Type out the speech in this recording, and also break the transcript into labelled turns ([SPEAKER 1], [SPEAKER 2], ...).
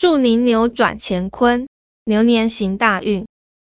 [SPEAKER 1] 祝您扭转乾坤牛年行大运。